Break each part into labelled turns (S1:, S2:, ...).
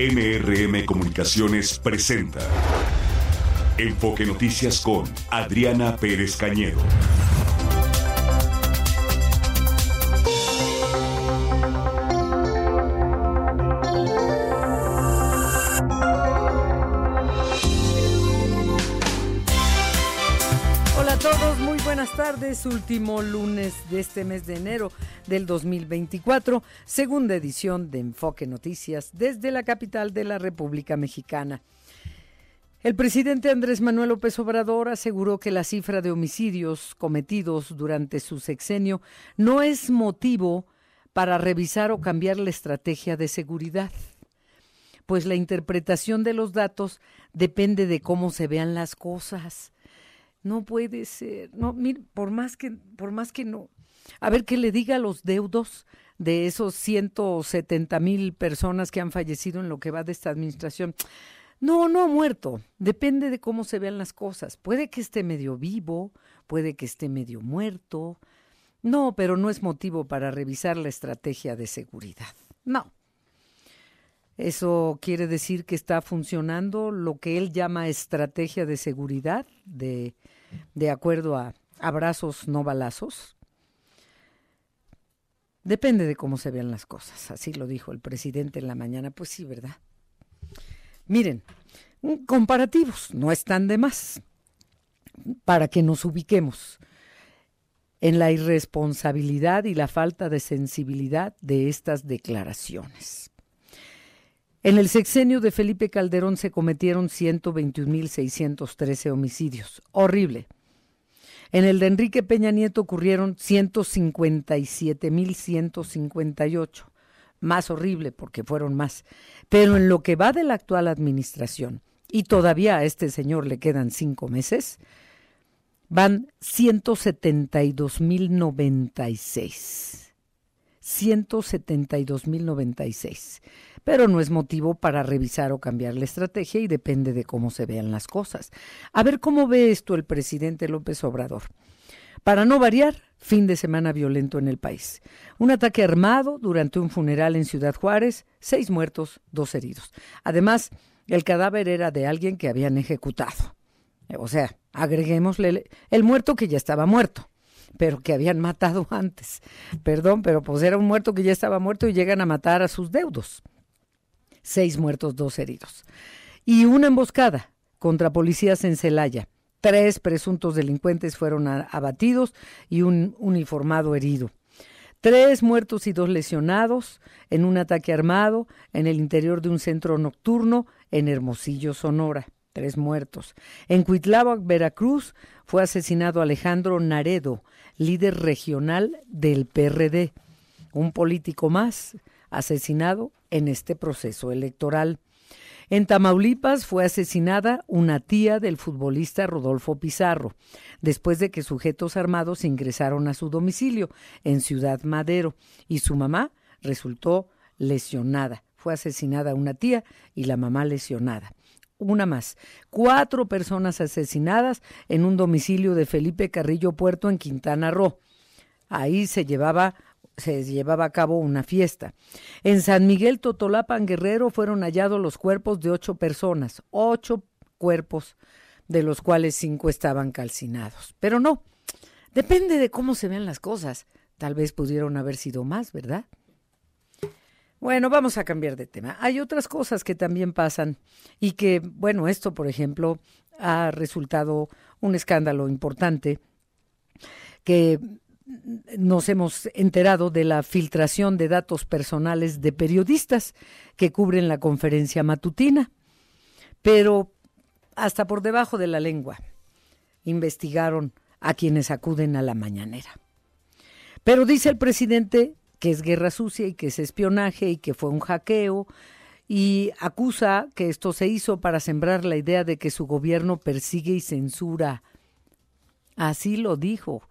S1: NRM Comunicaciones presenta Enfoque Noticias con Adriana Pérez Cañedo.
S2: Último lunes de este mes de enero del 2024, segunda edición de Enfoque Noticias desde la capital de la República Mexicana. El presidente Andrés Manuel López Obrador aseguró que la cifra de homicidios cometidos durante su sexenio no es motivo para revisar o cambiar la estrategia de seguridad, pues la interpretación de los datos depende de cómo se vean las cosas. No puede ser, no, mire, por más que, por más que no. A ver, que le diga a los deudos de esos 170 mil personas que han fallecido en lo que va de esta administración. No, no ha muerto. Depende de cómo se vean las cosas. Puede que esté medio vivo, puede que esté medio muerto. No, pero no es motivo para revisar la estrategia de seguridad. No. Eso quiere decir que está funcionando lo que él llama estrategia de seguridad, de, de acuerdo a abrazos, no balazos. Depende de cómo se vean las cosas, así lo dijo el presidente en la mañana. Pues sí, ¿verdad? Miren, comparativos no están de más para que nos ubiquemos en la irresponsabilidad y la falta de sensibilidad de estas declaraciones. En el sexenio de Felipe Calderón se cometieron 121.613 homicidios. Horrible. En el de Enrique Peña Nieto ocurrieron 157.158. Más horrible porque fueron más. Pero en lo que va de la actual administración, y todavía a este señor le quedan cinco meses, van 172.096. 172.096. Pero no es motivo para revisar o cambiar la estrategia y depende de cómo se vean las cosas. A ver cómo ve esto el presidente López Obrador. Para no variar, fin de semana violento en el país. Un ataque armado durante un funeral en Ciudad Juárez, seis muertos, dos heridos. Además, el cadáver era de alguien que habían ejecutado. O sea, agreguémosle el muerto que ya estaba muerto pero que habían matado antes. Perdón, pero pues era un muerto que ya estaba muerto y llegan a matar a sus deudos. Seis muertos, dos heridos. Y una emboscada contra policías en Celaya. Tres presuntos delincuentes fueron abatidos y un uniformado herido. Tres muertos y dos lesionados en un ataque armado en el interior de un centro nocturno en Hermosillo, Sonora. Tres muertos. En Cuitláhuac, Veracruz, fue asesinado Alejandro Naredo, líder regional del PRD, un político más asesinado en este proceso electoral. En Tamaulipas fue asesinada una tía del futbolista Rodolfo Pizarro, después de que sujetos armados ingresaron a su domicilio en Ciudad Madero y su mamá resultó lesionada. Fue asesinada una tía y la mamá lesionada. Una más. Cuatro personas asesinadas en un domicilio de Felipe Carrillo Puerto en Quintana Roo. Ahí se llevaba se llevaba a cabo una fiesta. En San Miguel Totolapan Guerrero fueron hallados los cuerpos de ocho personas, ocho cuerpos, de los cuales cinco estaban calcinados. Pero no, depende de cómo se ven las cosas. Tal vez pudieron haber sido más, ¿verdad? Bueno, vamos a cambiar de tema. Hay otras cosas que también pasan y que, bueno, esto, por ejemplo, ha resultado un escándalo importante que nos hemos enterado de la filtración de datos personales de periodistas que cubren la conferencia matutina, pero hasta por debajo de la lengua investigaron a quienes acuden a la mañanera. Pero dice el presidente que es guerra sucia y que es espionaje y que fue un hackeo y acusa que esto se hizo para sembrar la idea de que su gobierno persigue y censura. Así lo dijo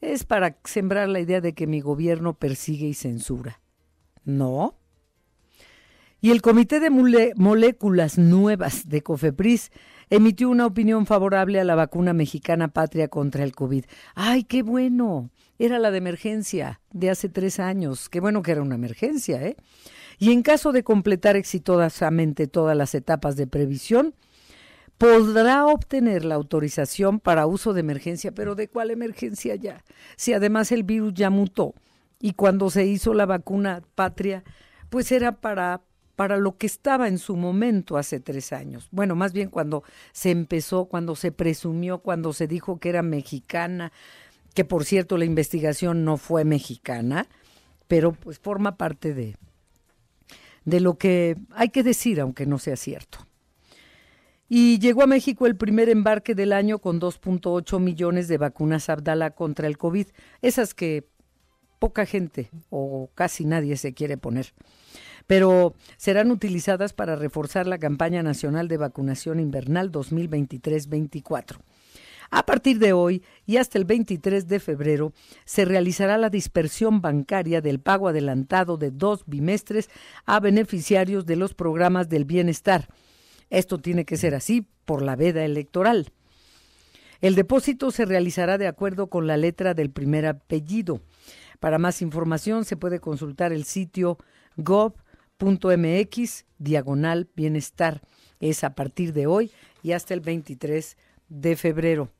S2: es para sembrar la idea de que mi gobierno persigue y censura. No. Y el Comité de Moléculas Nuevas de COFEPRIS emitió una opinión favorable a la vacuna mexicana patria contra el COVID. ¡Ay, qué bueno! Era la de emergencia de hace tres años. Qué bueno que era una emergencia, ¿eh? y en caso de completar exitosamente todas las etapas de previsión, podrá obtener la autorización para uso de emergencia. Pero ¿de cuál emergencia ya? Si además el virus ya mutó y cuando se hizo la vacuna patria, pues era para para lo que estaba en su momento hace tres años. Bueno, más bien cuando se empezó, cuando se presumió, cuando se dijo que era mexicana, que por cierto la investigación no fue mexicana, pero pues forma parte de, de lo que hay que decir, aunque no sea cierto. Y llegó a México el primer embarque del año con 2.8 millones de vacunas Abdala contra el COVID, esas que poca gente o casi nadie se quiere poner pero serán utilizadas para reforzar la campaña nacional de vacunación invernal 2023-24. A partir de hoy y hasta el 23 de febrero se realizará la dispersión bancaria del pago adelantado de dos bimestres a beneficiarios de los programas del bienestar. Esto tiene que ser así por la veda electoral. El depósito se realizará de acuerdo con la letra del primer apellido. Para más información se puede consultar el sitio gov mx diagonal bienestar. Es a partir de hoy y hasta el 23 de febrero.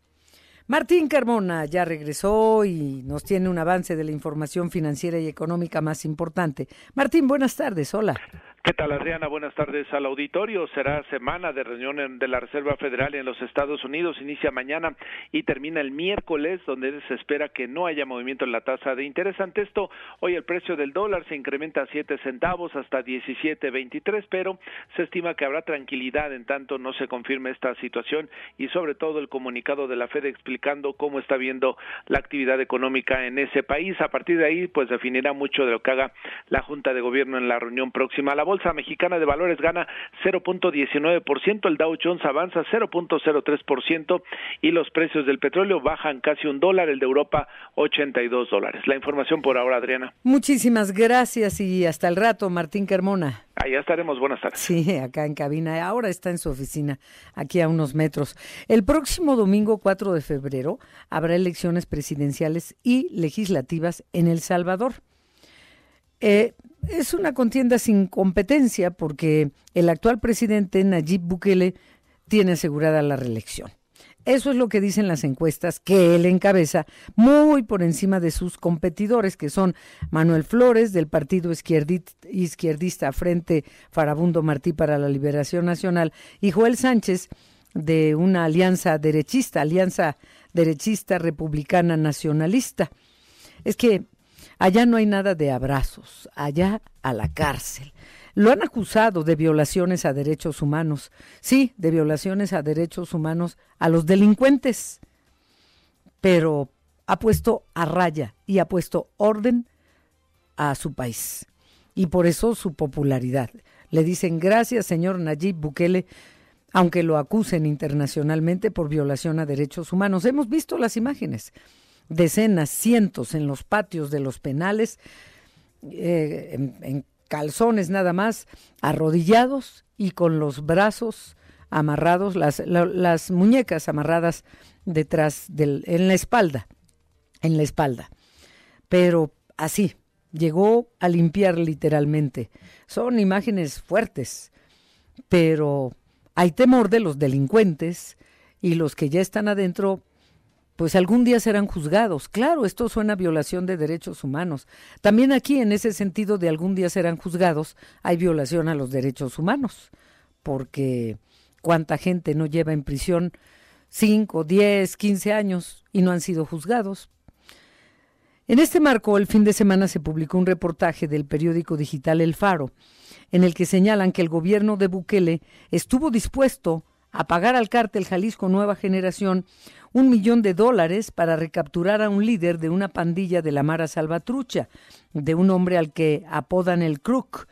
S2: Martín Carmona ya regresó y nos tiene un avance de la información financiera y económica más importante. Martín, buenas tardes. Hola.
S3: ¿Qué tal, Adriana? Buenas tardes al auditorio. Será semana de reunión de la Reserva Federal en los Estados Unidos. Inicia mañana y termina el miércoles, donde se espera que no haya movimiento en la tasa de interés. Ante esto, hoy el precio del dólar se incrementa a 7 centavos hasta 17.23, pero se estima que habrá tranquilidad en tanto no se confirme esta situación y sobre todo el comunicado de la Fed explicando cómo está viendo la actividad económica en ese país. A partir de ahí, pues definirá mucho de lo que haga la Junta de Gobierno en la reunión próxima. La Bolsa Mexicana de Valores gana 0.19%, el Dow Jones avanza 0.03% y los precios del petróleo bajan casi un dólar, el de Europa 82 dólares. La información por ahora, Adriana.
S2: Muchísimas gracias y hasta el rato, Martín Carmona.
S3: Allá estaremos, buenas tardes.
S2: Sí, acá en cabina. Ahora está en su oficina, aquí a unos metros. El próximo domingo 4 de febrero habrá elecciones presidenciales y legislativas en El Salvador. Eh, es una contienda sin competencia porque el actual presidente Nayib Bukele tiene asegurada la reelección. Eso es lo que dicen las encuestas que él encabeza muy por encima de sus competidores, que son Manuel Flores del partido izquierdista Frente Farabundo Martí para la Liberación Nacional y Joel Sánchez de una alianza derechista, alianza derechista republicana nacionalista. Es que Allá no hay nada de abrazos, allá a la cárcel. Lo han acusado de violaciones a derechos humanos, sí, de violaciones a derechos humanos a los delincuentes, pero ha puesto a raya y ha puesto orden a su país. Y por eso su popularidad. Le dicen gracias, señor Nayib Bukele, aunque lo acusen internacionalmente por violación a derechos humanos. Hemos visto las imágenes decenas, cientos en los patios de los penales, eh, en, calzones nada más, arrodillados y con los brazos amarrados, las, las muñecas amarradas detrás del, en la espalda, en la espalda. Pero así, llegó a limpiar literalmente. Son imágenes fuertes, pero hay temor de los delincuentes y los que ya están adentro pues algún día serán juzgados. Claro, esto suena a violación de derechos humanos. También aquí, en ese sentido de algún día serán juzgados, hay violación a los derechos humanos, porque cuánta gente no lleva en prisión 5, 10, 15 años y no han sido juzgados. En este marco, el fin de semana se publicó un reportaje del periódico digital El Faro, en el que señalan que el gobierno de Bukele estuvo dispuesto a pagar al cártel Jalisco Nueva Generación un millón de dólares para recapturar a un líder de una pandilla de la Mara Salvatrucha, de un hombre al que apodan el Crook.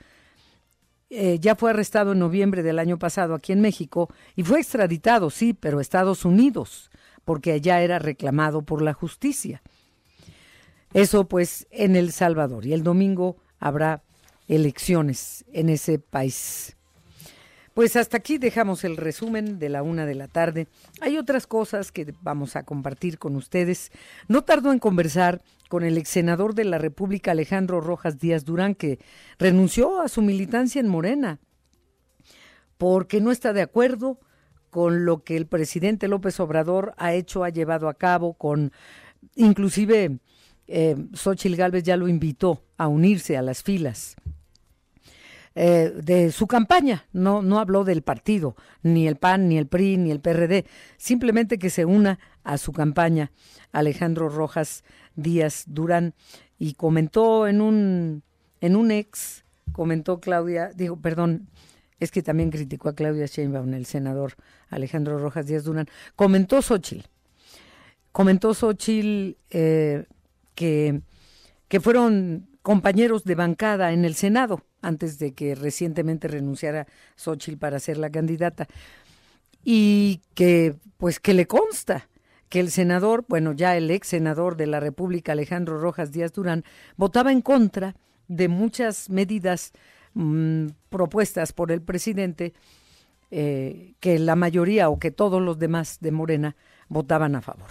S2: Eh, ya fue arrestado en noviembre del año pasado aquí en México y fue extraditado, sí, pero a Estados Unidos, porque allá era reclamado por la justicia. Eso pues en El Salvador. Y el domingo habrá elecciones en ese país. Pues hasta aquí dejamos el resumen de la una de la tarde. Hay otras cosas que vamos a compartir con ustedes. No tardo en conversar con el ex senador de la República Alejandro Rojas Díaz Durán, que renunció a su militancia en Morena porque no está de acuerdo con lo que el presidente López Obrador ha hecho, ha llevado a cabo, con inclusive eh, Xochitl Gálvez ya lo invitó a unirse a las filas eh, de su campaña. No, no habló del partido, ni el PAN, ni el PRI, ni el PRD, simplemente que se una a su campaña Alejandro Rojas Díaz Durán. Y comentó en un en un ex comentó Claudia, digo, perdón, es que también criticó a Claudia Sheinbaum, el senador Alejandro Rojas Díaz Durán, comentó Xochitl, comentó Xochitl eh, que, que fueron compañeros de bancada en el Senado antes de que recientemente renunciara Xochitl para ser la candidata. Y que, pues, que le consta que el senador, bueno, ya el ex senador de la República, Alejandro Rojas Díaz Durán, votaba en contra de muchas medidas mm, propuestas por el presidente, eh, que la mayoría o que todos los demás de Morena votaban a favor.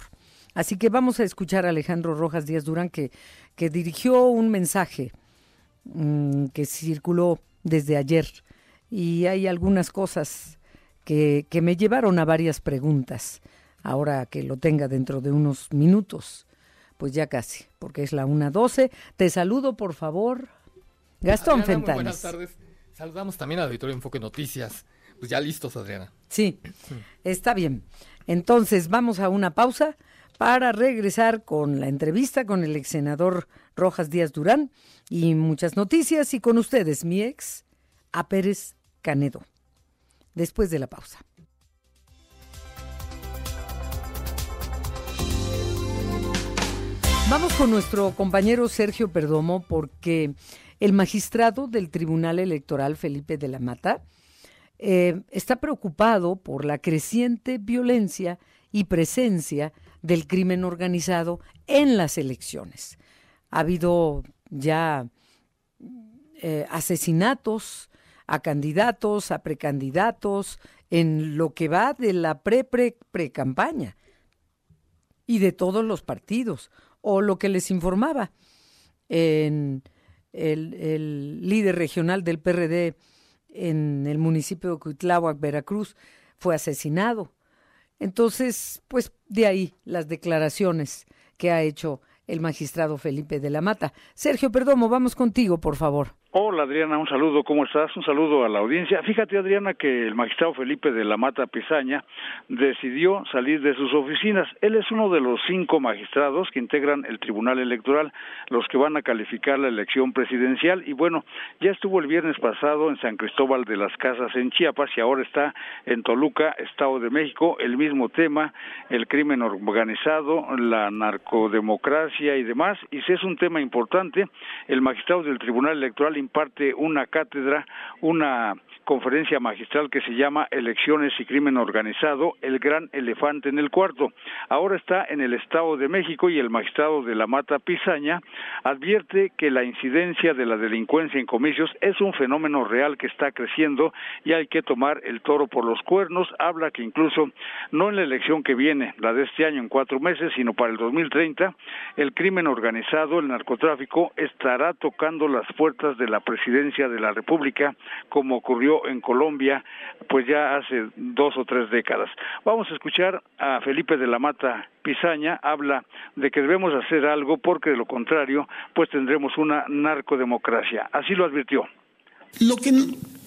S2: Así que vamos a escuchar a Alejandro Rojas Díaz Durán, que, que dirigió un mensaje Mm, que circuló desde ayer y hay algunas cosas que, que me llevaron a varias preguntas. Ahora que lo tenga dentro de unos minutos, pues ya casi, porque es la 1.12. Te saludo, por favor. Gastón Fentanes.
S4: buenas tardes. Saludamos también al auditorio Enfoque Noticias. Pues ya listos, Adriana.
S2: Sí, está bien. Entonces, vamos a una pausa para regresar con la entrevista con el ex senador Rojas Díaz Durán y muchas noticias y con ustedes mi ex a Pérez Canedo. Después de la pausa. Vamos con nuestro compañero Sergio Perdomo porque el magistrado del Tribunal Electoral Felipe de la Mata eh, está preocupado por la creciente violencia y presencia del crimen organizado en las elecciones. Ha habido ya eh, asesinatos a candidatos, a precandidatos, en lo que va de la pre-pre-pre-campaña y de todos los partidos, o lo que les informaba en el, líder regional del PRD en el municipio de Cuitláhuac, Veracruz, fue asesinado. Entonces, pues de ahí las declaraciones que ha hecho el magistrado Felipe de la Mata. Sergio Perdomo, vamos contigo, por favor.
S5: Hola Adriana, un saludo, ¿cómo estás? Un saludo a la audiencia. Fíjate Adriana que el magistrado Felipe de la Mata Pizaña decidió salir de sus oficinas. Él es uno de los cinco magistrados que integran el Tribunal Electoral, los que van a calificar la elección presidencial. Y bueno, ya estuvo el viernes pasado en San Cristóbal de las Casas en Chiapas y ahora está en Toluca, Estado de México, el mismo tema, el crimen organizado, la narcodemocracia y demás. Y si es un tema importante, el magistrado del Tribunal Electoral imparte una cátedra, una conferencia magistral que se llama Elecciones y Crimen Organizado, el gran elefante en el cuarto. Ahora está en el Estado de México y el magistrado de la Mata Pizaña advierte que la incidencia de la delincuencia en comicios es un fenómeno real que está creciendo y hay que tomar el toro por los cuernos. Habla que incluso no en la elección que viene, la de este año en cuatro meses, sino para el 2030, el crimen organizado, el narcotráfico, estará tocando las puertas de la presidencia de la República, como ocurrió en Colombia, pues ya hace dos o tres décadas. Vamos a escuchar a Felipe de la Mata Pizaña, habla de que debemos hacer algo porque de lo contrario, pues tendremos una narcodemocracia. Así lo advirtió.
S6: Lo que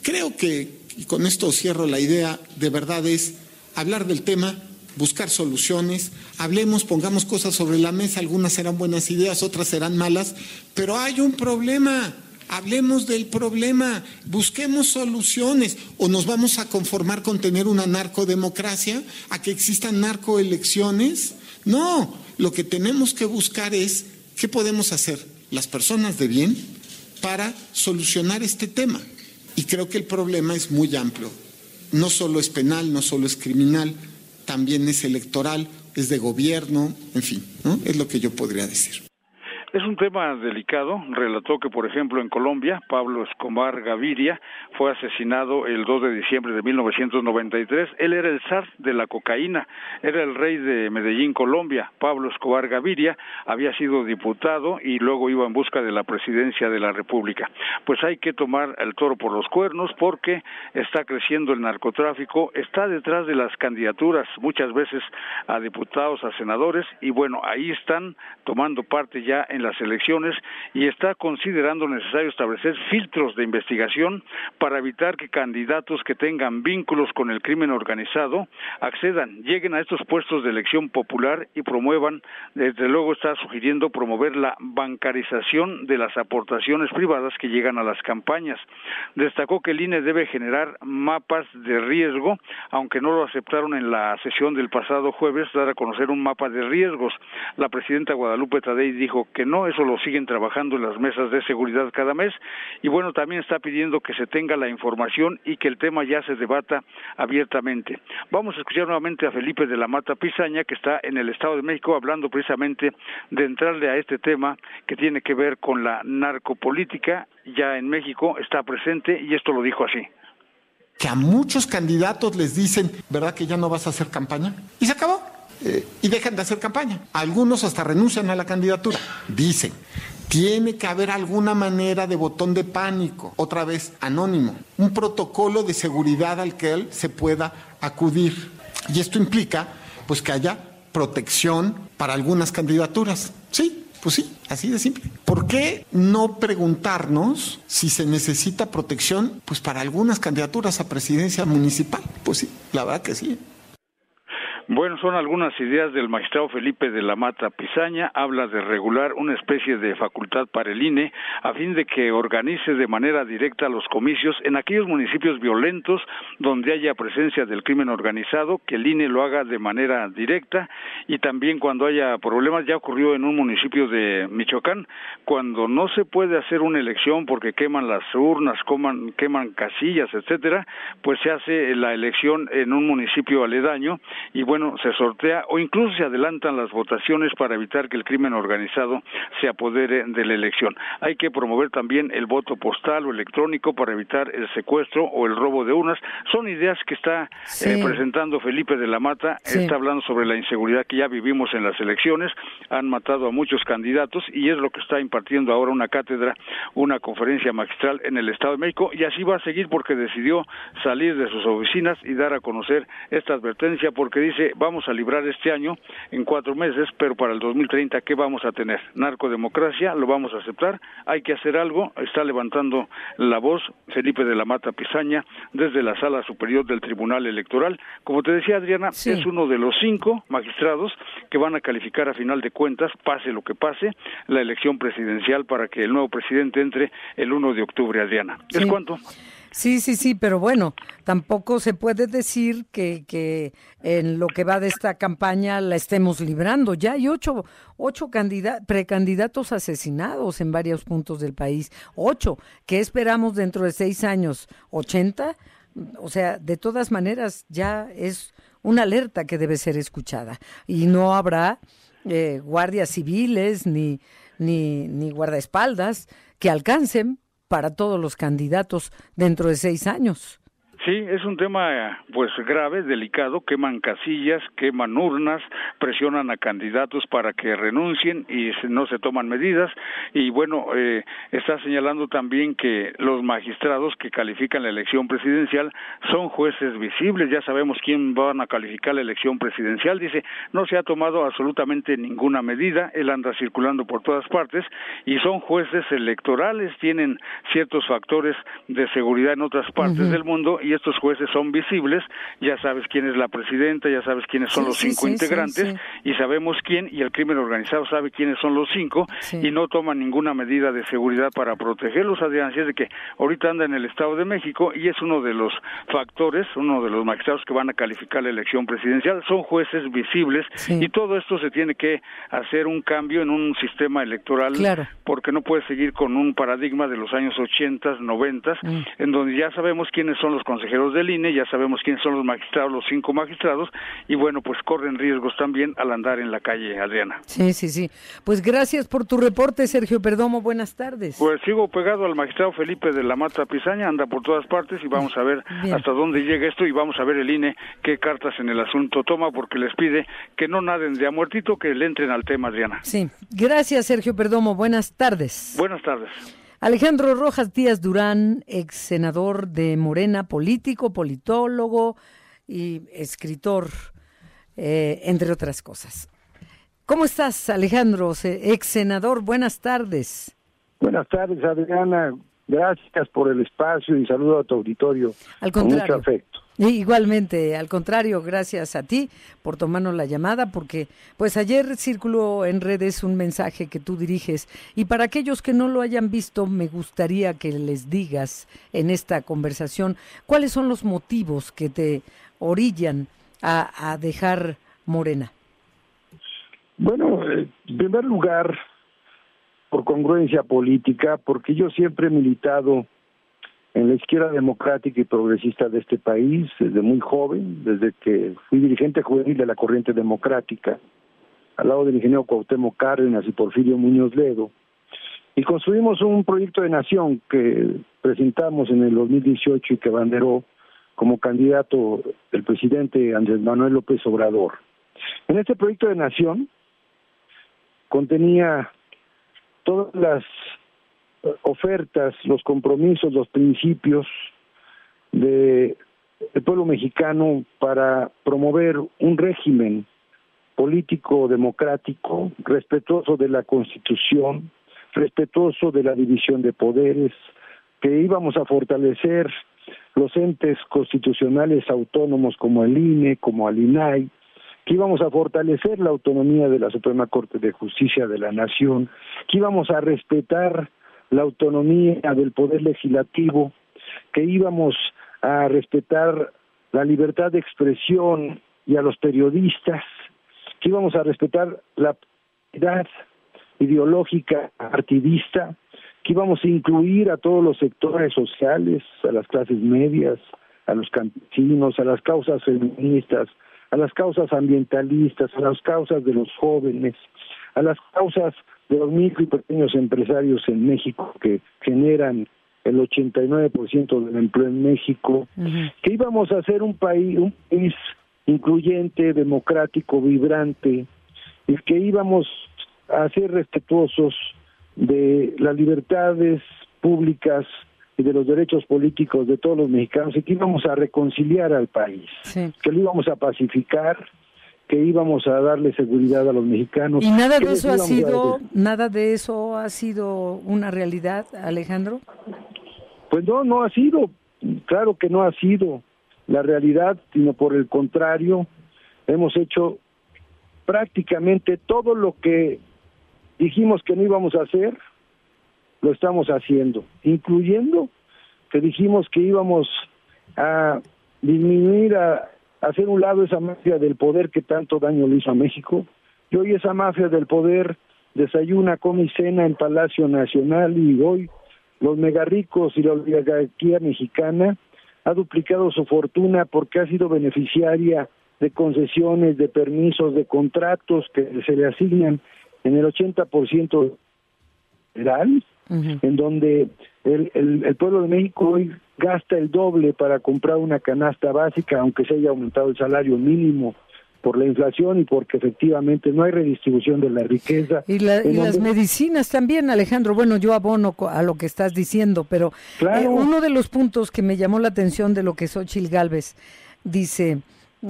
S6: creo que, y con esto cierro la idea, de verdad es hablar del tema, buscar soluciones, hablemos, pongamos cosas sobre la mesa, algunas serán buenas ideas, otras serán malas, pero hay un problema. Hablemos del problema, busquemos soluciones o nos vamos a conformar con tener una narcodemocracia, a que existan narcoelecciones. No, lo que tenemos que buscar es qué podemos hacer las personas de bien para solucionar este tema. Y creo que el problema es muy amplio. No solo es penal, no solo es criminal, también es electoral, es de gobierno, en fin, ¿no? es lo que yo podría decir.
S5: Es un tema delicado. Relató que, por ejemplo, en Colombia, Pablo Escobar Gaviria fue asesinado el 2 de diciembre de 1993. Él era el zar de la cocaína, era el rey de Medellín, Colombia. Pablo Escobar Gaviria había sido diputado y luego iba en busca de la presidencia de la República. Pues hay que tomar el toro por los cuernos porque está creciendo el narcotráfico, está detrás de las candidaturas muchas veces a diputados, a senadores y bueno, ahí están tomando parte ya en las elecciones y está considerando necesario establecer filtros de investigación para evitar que candidatos que tengan vínculos con el crimen organizado accedan, lleguen a estos puestos de elección popular y promuevan, desde luego está sugiriendo promover la bancarización de las aportaciones privadas que llegan a las campañas. Destacó que el INE debe generar mapas de riesgo, aunque no lo aceptaron en la sesión del pasado jueves, dar a conocer un mapa de riesgos. La presidenta Guadalupe Tadei dijo que no, eso lo siguen trabajando en las mesas de seguridad cada mes y bueno, también está pidiendo que se tenga la información y que el tema ya se debata abiertamente. Vamos a escuchar nuevamente a Felipe de la Mata Pizaña, que está en el Estado de México hablando precisamente de entrarle a este tema que tiene que ver con la narcopolítica, ya en México está presente y esto lo dijo así
S6: que a muchos candidatos les dicen, ¿verdad que ya no vas a hacer campaña? Y se acabó. Y dejan de hacer campaña. Algunos hasta renuncian a la candidatura. Dicen, tiene que haber alguna manera de botón de pánico, otra vez anónimo, un protocolo de seguridad al que él se pueda acudir. Y esto implica pues que haya protección para algunas candidaturas. Sí, pues sí, así de simple. ¿Por qué no preguntarnos si se necesita protección pues para algunas candidaturas a presidencia municipal? Pues sí, la verdad que sí.
S5: Bueno, son algunas ideas del magistrado Felipe de la Mata Pizaña. Habla de regular una especie de facultad para el INE a fin de que organice de manera directa los comicios en aquellos municipios violentos donde haya presencia del crimen organizado, que el INE lo haga de manera directa y también cuando haya problemas, ya ocurrió en un municipio de Michoacán, cuando no se puede hacer una elección porque queman las urnas, coman, queman casillas, etcétera, pues se hace la elección en un municipio aledaño y bueno, se sortea o incluso se adelantan las votaciones para evitar que el crimen organizado se apodere de la elección. Hay que promover también el voto postal o electrónico para evitar el secuestro o el robo de urnas. Son ideas que está eh, presentando Felipe de la Mata. Está hablando sobre la inseguridad que ya vivimos en las elecciones. Han matado a muchos candidatos y es lo que está impartiendo ahora una cátedra, una conferencia magistral en el Estado de México y así va a seguir porque decidió salir de sus oficinas y dar a conocer esta advertencia porque dice vamos a librar este año en cuatro meses, pero para el 2030, ¿qué vamos a tener? Narcodemocracia, lo vamos a aceptar, hay que hacer algo, está levantando la voz Felipe de la Mata Pizaña desde la Sala Superior del Tribunal Electoral. Como te decía Adriana, es uno de los cinco magistrados que van a calificar a final de cuentas, pase lo que pase, la elección presidencial para que el nuevo presidente entre el 1 de octubre, Adriana. ¿Es cuánto?
S2: Sí, sí, sí, pero bueno, tampoco se puede decir que, que en lo que va de esta campaña la estemos librando. Ya hay ocho, ocho precandidatos asesinados en varios puntos del país. Ocho. ¿Qué esperamos dentro de seis años? ¿Ochenta? O sea, de todas maneras, ya es una alerta que debe ser escuchada. Y no habrá eh, guardias civiles ni, ni, ni guardaespaldas que alcancen para todos los candidatos dentro de seis años.
S5: Sí, es un tema pues grave, delicado, queman casillas, queman urnas, presionan a candidatos para que renuncien y no se toman medidas. Y bueno, eh, está señalando también que los magistrados que califican la elección presidencial son jueces visibles, ya sabemos quién van a calificar la elección presidencial, dice, no se ha tomado absolutamente ninguna medida, él anda circulando por todas partes y son jueces electorales, tienen ciertos factores de seguridad en otras partes del mundo y estos jueces son visibles, ya sabes quién es la presidenta, ya sabes quiénes son los cinco integrantes y sabemos quién y el crimen organizado sabe quiénes son los cinco y no toma ninguna medida de seguridad para protegerlos, Adrián, así es de que ahorita anda en el Estado de México y es uno de los factores, uno de los magistrados que van a calificar la elección presidencial, son jueces visibles y todo esto se tiene que hacer un cambio en un sistema electoral porque no puede seguir con un paradigma de los años 80, 90, mm. en donde ya sabemos quiénes son los consejeros del INE, ya sabemos quiénes son los magistrados, los cinco magistrados, y bueno, pues corren riesgos también al andar en la calle, Adriana.
S2: Sí, sí, sí. Pues gracias por tu reporte, Sergio Perdomo, buenas tardes.
S5: Pues sigo pegado al magistrado Felipe de la Mata Pizaña, anda por todas partes y vamos a ver hasta dónde llega esto y vamos a ver el INE qué cartas en el asunto toma porque les pide que no naden de a muertito, que le entren al tema, Adriana.
S2: Sí, gracias Sergio Perdomo, buenas tardes.
S5: Buenas tardes.
S2: Alejandro Rojas Díaz Durán, ex senador de Morena, político, politólogo y escritor, eh, entre otras cosas. ¿Cómo estás, Alejandro, ex senador? Buenas tardes.
S7: Buenas tardes, Adriana. Gracias por el espacio y saludo a tu auditorio.
S2: Al contrario.
S7: Con mucho afecto.
S2: Igualmente, al contrario, gracias a ti por tomarnos la llamada, porque pues ayer circuló en redes un mensaje que tú diriges y para aquellos que no lo hayan visto, me gustaría que les digas en esta conversación cuáles son los motivos que te orillan a, a dejar Morena.
S7: Bueno, en primer lugar, por congruencia política, porque yo siempre he militado en la izquierda democrática y progresista de este país desde muy joven, desde que fui dirigente juvenil de la corriente democrática, al lado del ingeniero Cuauhtémoc Cárdenas y Porfirio Muñoz Ledo, y construimos un proyecto de nación que presentamos en el 2018 y que banderó como candidato el presidente Andrés Manuel López Obrador. En este proyecto de nación contenía todas las ofertas, los compromisos, los principios de el pueblo mexicano para promover un régimen político democrático, respetuoso de la Constitución, respetuoso de la división de poderes, que íbamos a fortalecer los entes constitucionales autónomos como el INE, como el INAI, que íbamos a fortalecer la autonomía de la Suprema Corte de Justicia de la Nación, que íbamos a respetar la autonomía del poder legislativo, que íbamos a respetar la libertad de expresión y a los periodistas, que íbamos a respetar la edad ideológica partidista, que íbamos a incluir a todos los sectores sociales, a las clases medias, a los campesinos, a las causas feministas, a las causas ambientalistas, a las causas de los jóvenes, a las causas de los micro y pequeños empresarios en México que generan el 89% del empleo en México, que íbamos a ser un país, un país incluyente, democrático, vibrante, y que íbamos a ser respetuosos de las libertades públicas y de los derechos políticos de todos los mexicanos y que íbamos a reconciliar al país, que lo íbamos a pacificar, que íbamos a darle seguridad a los mexicanos.
S2: ¿Y nada de eso ha sido, nada de eso ha sido una realidad, Alejandro?
S7: Pues no, no ha sido, claro que no ha sido la realidad, sino por el contrario, hemos hecho prácticamente todo lo que dijimos que no íbamos a hacer, lo estamos haciendo, incluyendo que dijimos que íbamos a disminuir a hacer un lado esa mafia del poder que tanto daño le hizo a México. Y hoy esa mafia del poder desayuna, come y cena en Palacio Nacional y hoy los megarricos y la oligarquía mexicana ha duplicado su fortuna porque ha sido beneficiaria de concesiones, de permisos, de contratos que se le asignan en el 80% federal, en donde el, el, el pueblo de México hoy gasta el doble para comprar una canasta básica, aunque se haya aumentado el salario mínimo por la inflación y porque efectivamente no hay redistribución de la riqueza.
S2: Y, las medicinas también, Alejandro. Bueno, yo abono a lo que estás diciendo, pero eh, uno de los puntos que me llamó la atención de lo que Xochil Gálvez dice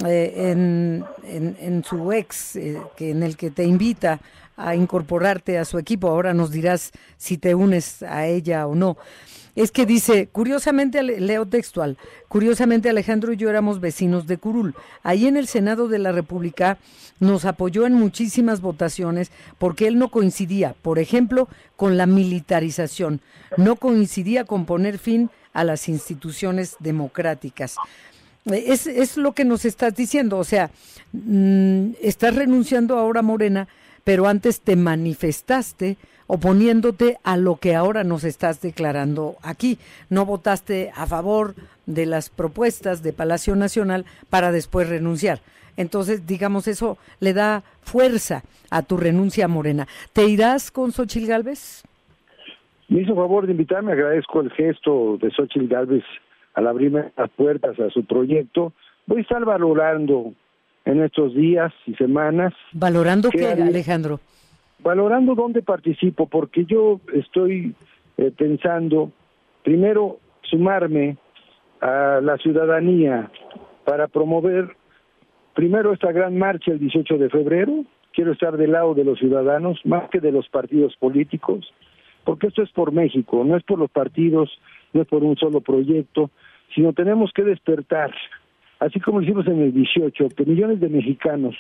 S2: eh, en, en, su ex, eh, que en el que te invita a incorporarte a su equipo, ahora nos dirás si te unes a ella o no es que dice, curiosamente, leo textual, curiosamente Alejandro y yo éramos vecinos de Curul. Ahí en el Senado de la República nos apoyó en muchísimas votaciones porque él no coincidía, por ejemplo, con la militarización, no coincidía con poner fin a las instituciones democráticas. Es, es lo que nos estás diciendo, o sea, mm, estás renunciando ahora Morena, pero antes te manifestaste oponiéndote a lo que ahora nos estás declarando aquí. No votaste a favor de las propuestas de Palacio Nacional para después renunciar. Entonces, digamos, eso le da fuerza a tu renuncia Morena. ¿Te irás con Xochil Gálvez?
S7: Me hizo favor de invitarme, agradezco el gesto de Xochitl Galvez al abrirme las puertas a su proyecto. Voy a estar valorando en estos días y semanas.
S2: ¿Valorando qué, Alejandro?
S7: Valorando dónde participo, porque yo estoy eh, pensando, primero, sumarme a la ciudadanía para promover, primero, esta gran marcha el 18 de febrero. Quiero estar del lado de los ciudadanos, más que de los partidos políticos, porque esto es por México, no es por los partidos, no es por un solo proyecto, sino tenemos que despertar, así como hicimos en el 18, que millones de mexicanos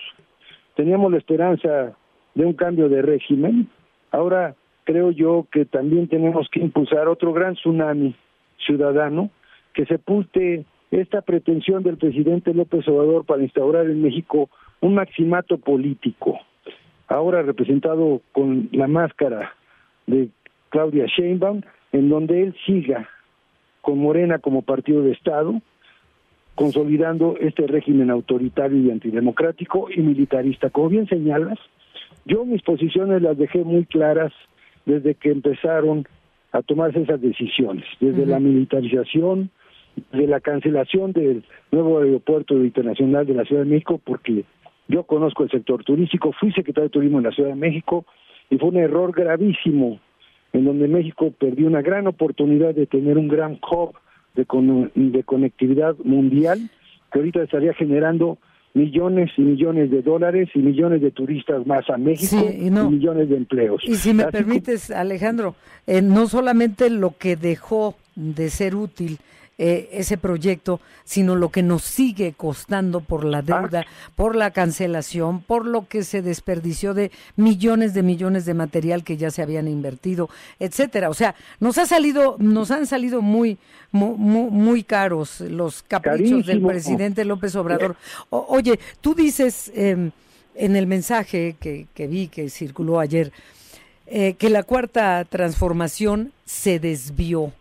S7: teníamos la esperanza de un cambio de régimen, ahora creo yo que también tenemos que impulsar otro gran tsunami ciudadano que sepulte esta pretensión del presidente López Obrador para instaurar en México un maximato político, ahora representado con la máscara de Claudia Sheinbaum, en donde él siga con Morena como partido de Estado, consolidando este régimen autoritario y antidemocrático y militarista. Como bien señalas, yo mis posiciones las dejé muy claras desde que empezaron a tomarse esas decisiones, desde la militarización, de la cancelación del nuevo aeropuerto internacional de la Ciudad de México, porque yo conozco el sector turístico, fui secretario de Turismo en la Ciudad de México y fue un error gravísimo en donde México perdió una gran oportunidad de tener un gran hub de, de conectividad mundial que ahorita estaría generando millones y millones de dólares y millones de turistas más a México y, millones de empleos.
S2: Y si me permites, Alejandro, eh, no solamente lo que dejó de ser útil eh, ese proyecto, sino lo que nos sigue costando por la deuda, por la cancelación, por lo que se desperdició de millones de millones de material que ya se habían invertido, etcétera. O sea, nos ha salido, nos han salido muy, muy, muy caros los caprichos del presidente López Obrador. oye, tú dices em, en el mensaje que, que vi que circuló ayer eh, que la cuarta transformación se desvió.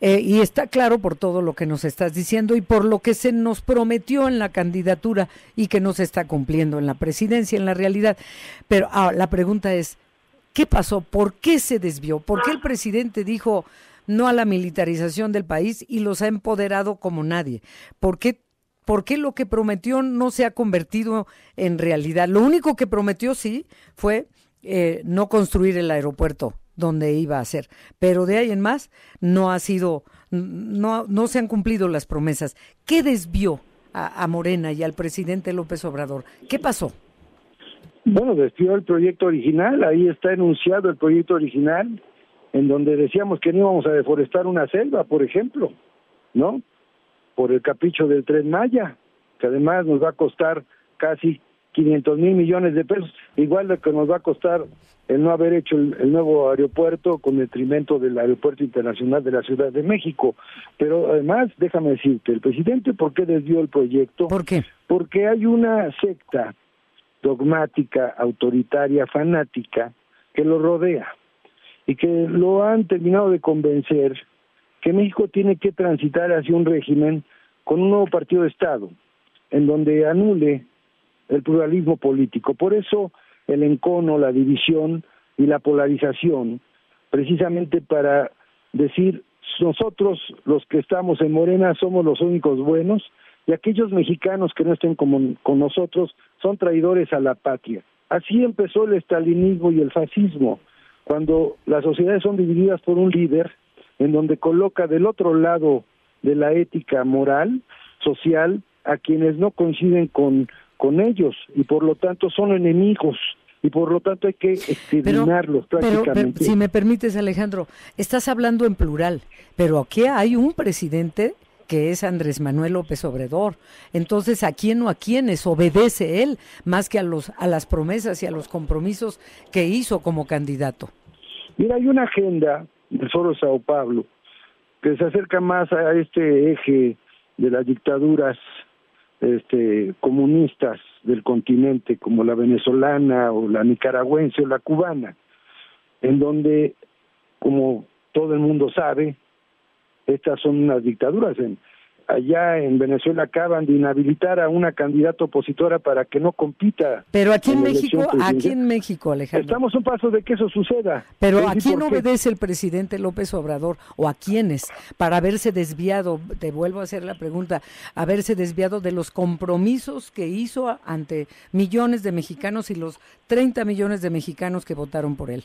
S2: Eh, y está claro por todo lo que nos estás diciendo y por lo que se nos prometió en la candidatura y que no se está cumpliendo en la presidencia, en la realidad. Pero ah, la pregunta es, ¿qué pasó? ¿Por qué se desvió? ¿Por qué el presidente dijo no a la militarización del país y los ha empoderado como nadie? ¿Por qué, ¿Por qué lo que prometió no se ha convertido en realidad? Lo único que prometió, sí, fue eh, no construir el aeropuerto donde iba a ser. Pero de ahí en más no ha sido, no, no se han cumplido las promesas. ¿Qué desvió a, Morena y al presidente López Obrador? ¿Qué pasó?
S7: Bueno, desvió el proyecto original, ahí está enunciado el proyecto original, en donde decíamos que no íbamos a deforestar una selva, por ejemplo, ¿no? Por el capricho del tren Maya, que además nos va a costar casi 500 mil millones de pesos, igual de que nos va a costar el no haber hecho el, nuevo aeropuerto con detrimento del aeropuerto internacional de la Ciudad de México. Pero además, déjame decirte, el presidente, ¿por qué desvió el proyecto?
S2: ¿Por qué?
S7: Porque hay una secta dogmática, autoritaria, fanática, que lo rodea y que lo han terminado de convencer que México tiene que transitar hacia un régimen con un nuevo partido de Estado, en donde anule el pluralismo político. Por eso el encono, la división y la polarización, precisamente para decir nosotros los que estamos en Morena somos los únicos buenos y aquellos mexicanos que no estén como, con nosotros son traidores a la patria. Así empezó el estalinismo y el fascismo, cuando las sociedades son divididas por un líder en donde coloca del otro lado de la ética moral, social, a quienes no coinciden con con ellos y por lo tanto son enemigos y por lo tanto hay que exterminarlos prácticamente.
S2: si me permites Alejandro, estás hablando en plural, pero aquí hay un presidente que es Andrés Manuel López Obrador. Entonces, ¿a quién o a quiénes obedece él más que a los a las promesas y a los compromisos que hizo como candidato?
S7: Mira, hay una agenda del Foro Sao Paulo que se acerca más a este eje de las dictaduras este, comunistas del continente, como la venezolana o la nicaragüense o la cubana. en donde, como todo el mundo sabe, estas son unas dictaduras. En, allá en Venezuela acaban de inhabilitar a una candidata opositora para que no compita.
S2: Pero aquí en, México, aquí en México, Alejandro.
S7: Estamos un paso de que eso suceda.
S2: Pero ¿a quién obedece el presidente López Obrador o a quiénes para haberse desviado, te vuelvo a hacer la pregunta, haberse desviado de los compromisos que hizo ante millones de mexicanos y los 30 millones de mexicanos que votaron por él?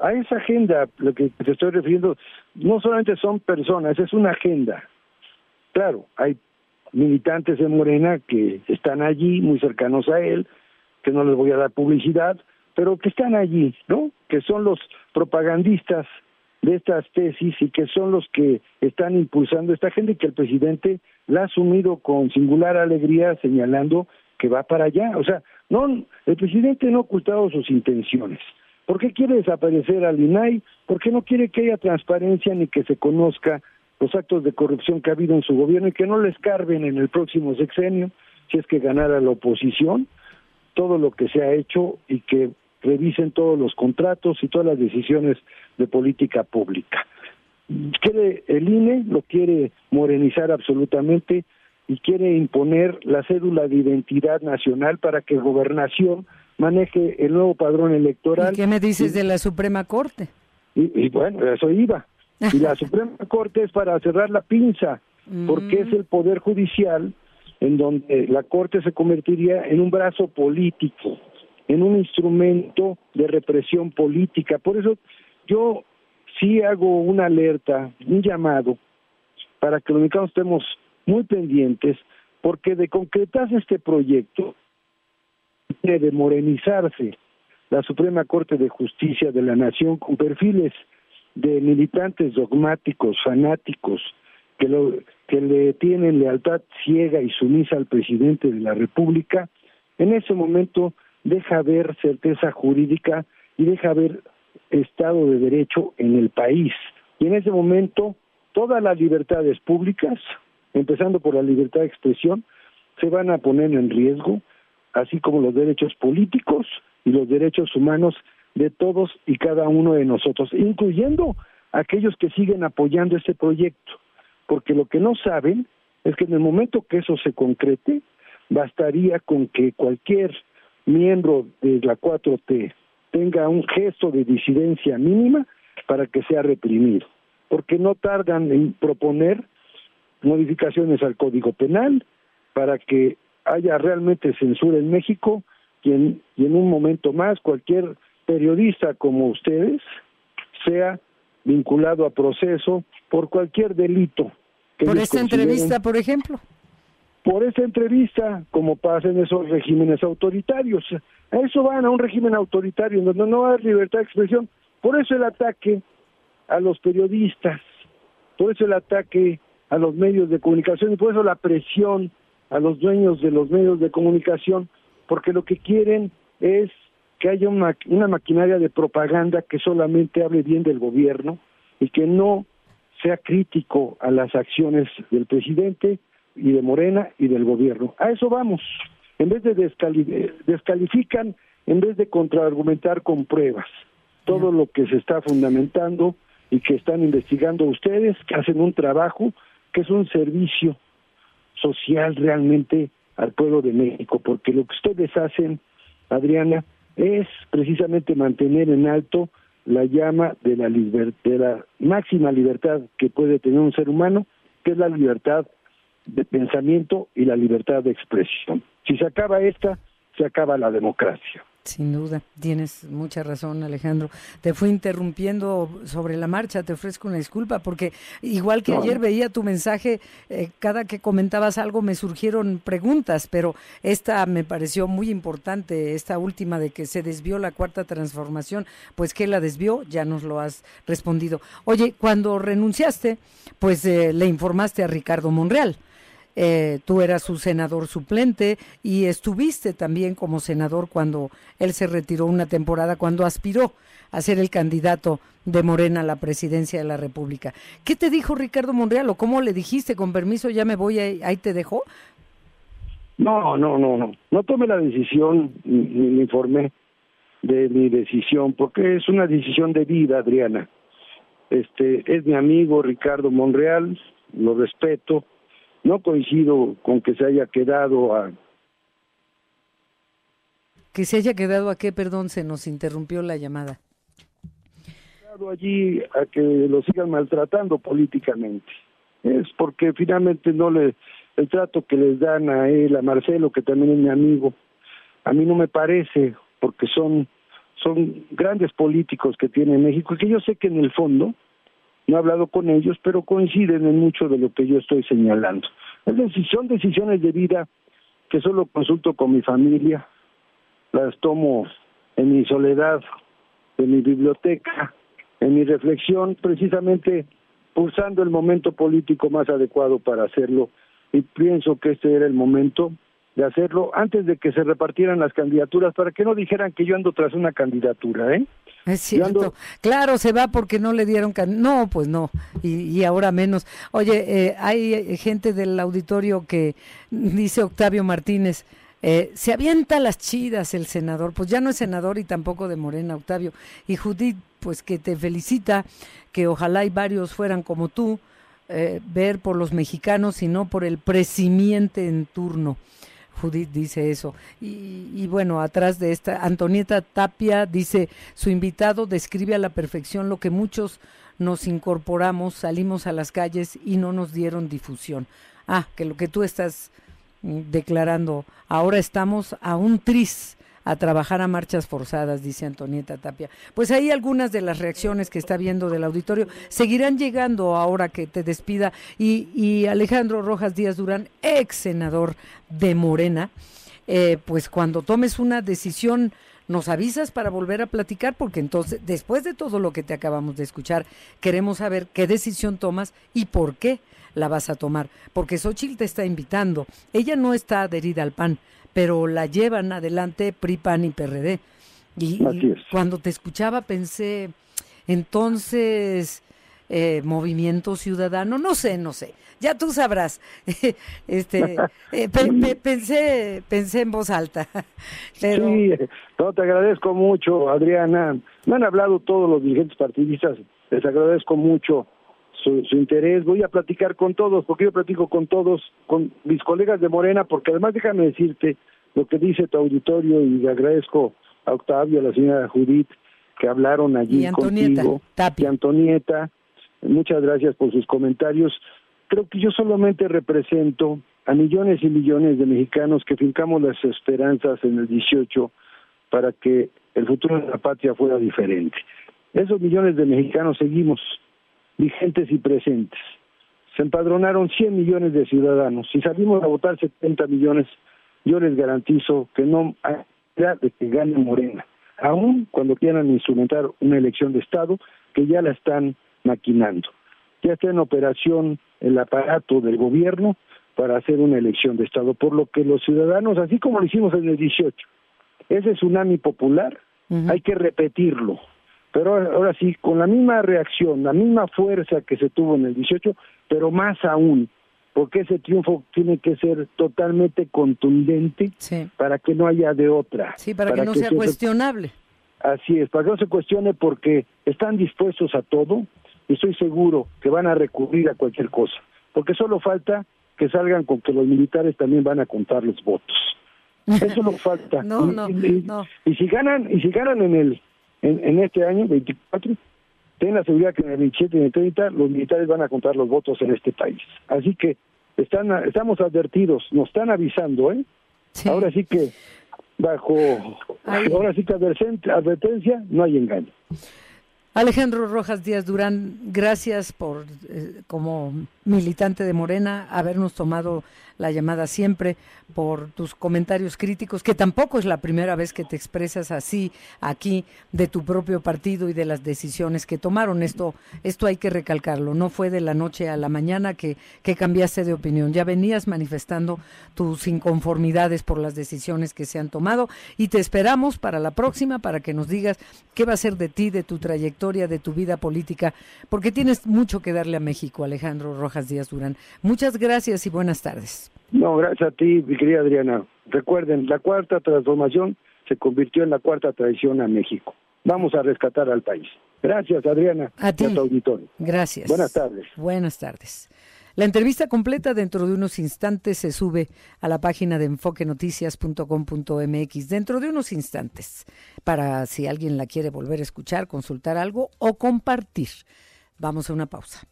S7: A esa agenda, lo que te estoy refiriendo, no solamente son personas, es una agenda Claro, hay militantes de Morena que están allí, muy cercanos a él, que no les voy a dar publicidad, pero que están allí, ¿no? Que son los propagandistas de estas tesis y que son los que están impulsando esta gente que el presidente la ha asumido con singular alegría señalando que va para allá. O sea, no, el presidente no ha ocultado sus intenciones. ¿Por qué quiere desaparecer al INAI? ¿Por qué no quiere que haya transparencia ni que se conozca los actos de corrupción que ha habido en su gobierno y que no les carben en el próximo sexenio, si es que ganara la oposición, todo lo que se ha hecho y que revisen todos los contratos y todas las decisiones de política pública. Quiere el INE, lo quiere morenizar absolutamente y quiere imponer la cédula de identidad nacional para que gobernación maneje el nuevo padrón electoral.
S2: ¿Y qué me dices de la Suprema Corte?
S7: Y, y bueno, eso iba. Y la Suprema Corte es para cerrar la pinza, porque es mm. el Poder Judicial en donde la Corte se convertiría en un brazo político, en un instrumento de represión política. Por eso yo sí hago una alerta, un llamado, para que los mexicanos estemos muy pendientes, porque de concretarse este proyecto, de morenizarse la Suprema Corte de Justicia de la Nación con perfiles de militantes dogmáticos, fanáticos, que, lo, que le tienen lealtad ciega y sumisa al presidente de la República, en ese momento deja ver certeza jurídica y deja ver Estado de Derecho en el país. Y en ese momento todas las libertades públicas, empezando por la libertad de expresión, se van a poner en riesgo, así como los derechos políticos y los derechos humanos de todos y cada uno de nosotros, incluyendo aquellos que siguen apoyando este proyecto, porque lo que no saben es que en el momento que eso se concrete, bastaría con que cualquier miembro de la 4T tenga un gesto de disidencia mínima para que sea reprimido, porque no tardan en proponer modificaciones al Código Penal para que haya realmente censura en México y en, y en un momento más cualquier periodista como ustedes sea vinculado a proceso por cualquier delito.
S2: por esta entrevista, por ejemplo.
S7: Por esta entrevista, como pasa en esos regímenes autoritarios. A eso van, a un régimen autoritario donde no hay libertad de expresión. Por eso el ataque a los periodistas, por eso el ataque a los medios de comunicación y por eso la presión a los dueños de los medios de comunicación, porque lo que quieren es que haya una, una maquinaria de propaganda que solamente hable bien del gobierno y que no sea crítico a las acciones del presidente y de Morena y del gobierno. A eso vamos. En vez de descalifican, en vez de contraargumentar con pruebas todo lo que se está fundamentando y que están investigando ustedes, que hacen un trabajo que es un servicio social realmente al pueblo de México, porque lo que ustedes hacen, Adriana, es precisamente mantener en alto la llama de la, máxima libertad que puede tener un ser humano, que es la libertad de pensamiento y la libertad de expresión. Si se acaba esta, se acaba la democracia.
S2: Sin duda, tienes mucha razón, Alejandro. Te fui interrumpiendo sobre la marcha, te ofrezco una disculpa, porque igual que ayer veía tu mensaje, eh, cada que comentabas algo me surgieron preguntas, pero esta me pareció muy importante, esta última de que se desvió la cuarta transformación, pues que la desvió, ya nos lo has respondido. Oye, cuando renunciaste, pues eh, le informaste a Ricardo Monreal. Eh, tú eras su senador suplente y estuviste también como senador cuando él se retiró una temporada, cuando aspiró a ser el candidato de Morena a la presidencia de la República. ¿Qué te dijo Ricardo Monreal o cómo le dijiste, con permiso, ya me voy, ahí, ahí te dejó?
S7: No, no, no, no. No tomé la decisión ni, ni informé. de mi decisión, porque es una decisión de vida, Adriana. Este es mi amigo Ricardo Monreal, lo respeto, no coincido con que se haya quedado a
S2: que se haya quedado a qué, perdón, se nos interrumpió la llamada.
S7: allí a que lo sigan maltratando políticamente. Es porque finalmente no le el trato que les dan a él, a Marcelo, que también es mi amigo, a mí no me parece, porque son son grandes políticos que tiene México, y que yo sé que en el fondo no he hablado con ellos, pero coinciden en mucho de lo que yo estoy señalando. Es decir, son decisiones de vida que solo consulto con mi familia, las tomo en mi soledad, en mi biblioteca, en mi reflexión, precisamente pulsando el momento político más adecuado para hacerlo. Y pienso que este era el momento de hacerlo antes de que se repartieran las candidaturas, para que no dijeran que yo ando tras una candidatura, ¿eh?
S2: Es cierto. Claro, se va porque no le dieron... No, pues no. Y, ahora menos. Oye, eh, hay gente del auditorio que dice Octavio Martínez, eh, se avienta las chidas el senador, pues ya no es senador y tampoco de Morena, Octavio. Y Judith, pues que te felicita, que ojalá y varios fueran como tú, eh, ver por los mexicanos y no por el presidente en turno. Judith dice eso. Y, y, bueno, atrás de esta, Antonieta Tapia dice, su invitado describe a la perfección lo que muchos nos incorporamos, salimos a las calles y no nos dieron difusión. Ah, que lo que tú estás declarando, ahora estamos a un tris a trabajar a marchas forzadas, dice Antonieta Tapia. Pues ahí algunas de las reacciones que está viendo del auditorio seguirán llegando ahora que te despida. Y, y Alejandro Rojas Díaz Durán, ex senador de Morena, eh, pues cuando tomes una decisión nos avisas para volver a platicar, porque entonces, después de todo lo que te acabamos de escuchar, queremos saber qué decisión tomas y por qué la vas a tomar, porque Xochitl te está invitando. Ella no está adherida al PAN, pero la llevan adelante PRI, PAN y PRD. Y, cuando te escuchaba pensé, entonces, eh, movimiento ciudadano, no sé, no sé, ya tú sabrás. este, eh, pensé, pensé en voz alta. pero...
S7: Sí, no, te agradezco mucho, Adriana. Me han hablado todos los dirigentes partidistas, les agradezco mucho su, interés. Voy a platicar con todos, porque yo platico con todos, con mis colegas de Morena, porque además déjame decirte lo que dice tu auditorio y le agradezco a Octavio, a la señora Judith, que hablaron allí y Antonieta, contigo, y Antonieta. Muchas gracias por sus comentarios. Creo que yo solamente represento a millones y millones de mexicanos que fincamos las esperanzas en el 18 para que el futuro de la patria fuera diferente. Esos millones de mexicanos seguimos vigentes y presentes. Se empadronaron 100 millones de ciudadanos. Si salimos a votar 70 millones, yo les garantizo que no hay de que gane Morena, aun cuando quieran instrumentar una elección de Estado, que ya la están maquinando. Ya está en operación el aparato del gobierno para hacer una elección de Estado, por lo que los ciudadanos, así como lo hicimos en el 18, ese tsunami popular, hay que repetirlo, pero ahora sí, con la misma reacción, la misma fuerza que se tuvo en el 18, pero más aún, porque ese triunfo tiene que ser totalmente contundente para que no haya de otra.
S2: Sí, para, que no sea cuestionable.
S7: Así es, para que no se cuestione porque están dispuestos a todo y estoy seguro que van a recurrir a cualquier cosa, porque solo falta que salgan con que los militares también van a contar los votos. Eso no falta.
S2: no, no, no.
S7: y si ganan, y si ganan en el en, este año 24, ten la seguridad que en el 27 y en el 30 los militares van a contar los votos en este país. Así que están estamos advertidos, nos están avisando, ¿eh? Ahora sí que bajo, ahora sí que advertencia, no hay engaño.
S2: Alejandro Rojas Díaz Durán, gracias por, eh, como militante de Morena, habernos tomado la llamada siempre, por tus comentarios críticos, que tampoco es la primera vez que te expresas así aquí de tu propio partido y de las decisiones que tomaron. Esto, esto hay que recalcarlo. No fue de la noche a la mañana que, que cambiaste de opinión. Ya venías manifestando tus inconformidades por las decisiones que se han tomado y te esperamos para la próxima para que nos digas qué va a ser de ti, de tu trayectoria, de tu vida política, porque tienes mucho que darle a México, Alejandro Rojas Díaz Durán. Muchas gracias y buenas tardes.
S7: No, gracias a ti, mi querida Adriana. Recuerden, la cuarta transformación se convirtió en la cuarta traición a México. Vamos a rescatar al país. Gracias, Adriana.
S2: A ti.
S7: Y a tu auditorio.
S2: Gracias.
S7: Buenas tardes.
S2: Buenas tardes. La entrevista completa dentro de unos instantes se sube a la página de enfoquenoticias.com.mx dentro de unos instantes para si alguien la quiere volver a escuchar, consultar algo o compartir. Vamos a una pausa.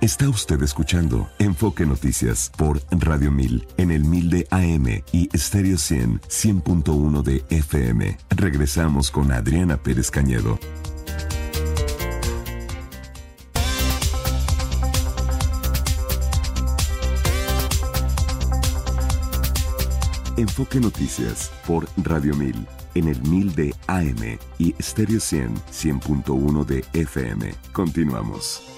S1: Está usted escuchando Enfoque Noticias por Radio 1000 en el 1000 de AM y Stereo 100 100.1 de FM. Regresamos con Adriana Pérez Cañedo. Enfoque Noticias por Radio 1000 en el 1000 de AM y Stereo 100 100.1 de FM. Continuamos.